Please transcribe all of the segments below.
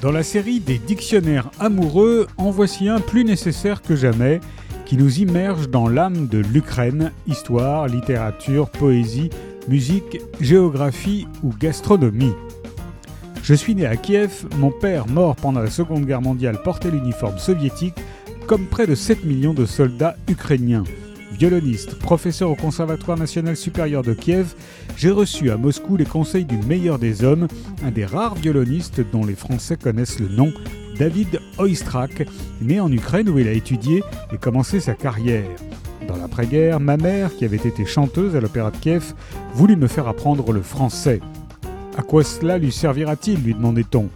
Dans la série des dictionnaires amoureux, en voici un plus nécessaire que jamais, qui nous immerge dans l'âme de l'Ukraine, histoire, littérature, poésie, musique, géographie ou gastronomie. Je suis né à Kiev, mon père, mort pendant la Seconde Guerre mondiale, portait l'uniforme soviétique, comme près de 7 millions de soldats ukrainiens. Violoniste, professeur au Conservatoire national supérieur de Kiev, j'ai reçu à Moscou les conseils du meilleur des hommes, un des rares violonistes dont les Français connaissent le nom, David Oistrakh, né en Ukraine où il a étudié et commencé sa carrière. Dans l'après-guerre, ma mère, qui avait été chanteuse à l'Opéra de Kiev, voulut me faire apprendre le français. À quoi cela lui servira-t-il lui demandait-on.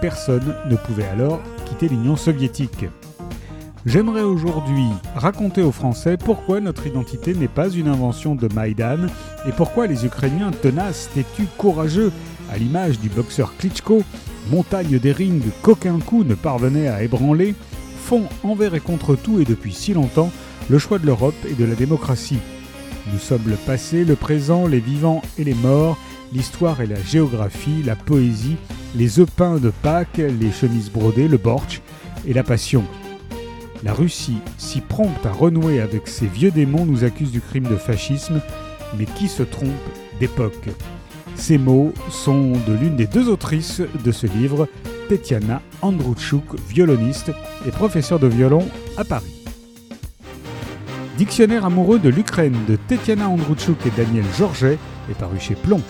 Personne ne pouvait alors quitter l'Union soviétique. J'aimerais aujourd'hui raconter aux Français pourquoi notre identité n'est pas une invention de Maïdan et pourquoi les Ukrainiens tenaces, têtus, courageux, à l'image du boxeur Klitschko, montagne des rings qu'aucun coup ne parvenait à ébranler, font envers et contre tout et depuis si longtemps le choix de l'Europe et de la démocratie. Nous sommes le passé, le présent, les vivants et les morts, l'histoire et la géographie, la poésie, les œufs de Pâques, les chemises brodées, le bortsch et la passion. La Russie, si prompte à renouer avec ses vieux démons, nous accuse du crime de fascisme, mais qui se trompe d'époque? Ces mots sont de l'une des deux autrices de ce livre, Tetiana Androuchuk, violoniste et professeure de violon à Paris. Dictionnaire amoureux de l'Ukraine de Tetiana Androuchuk et Daniel Georget est paru chez Plomb.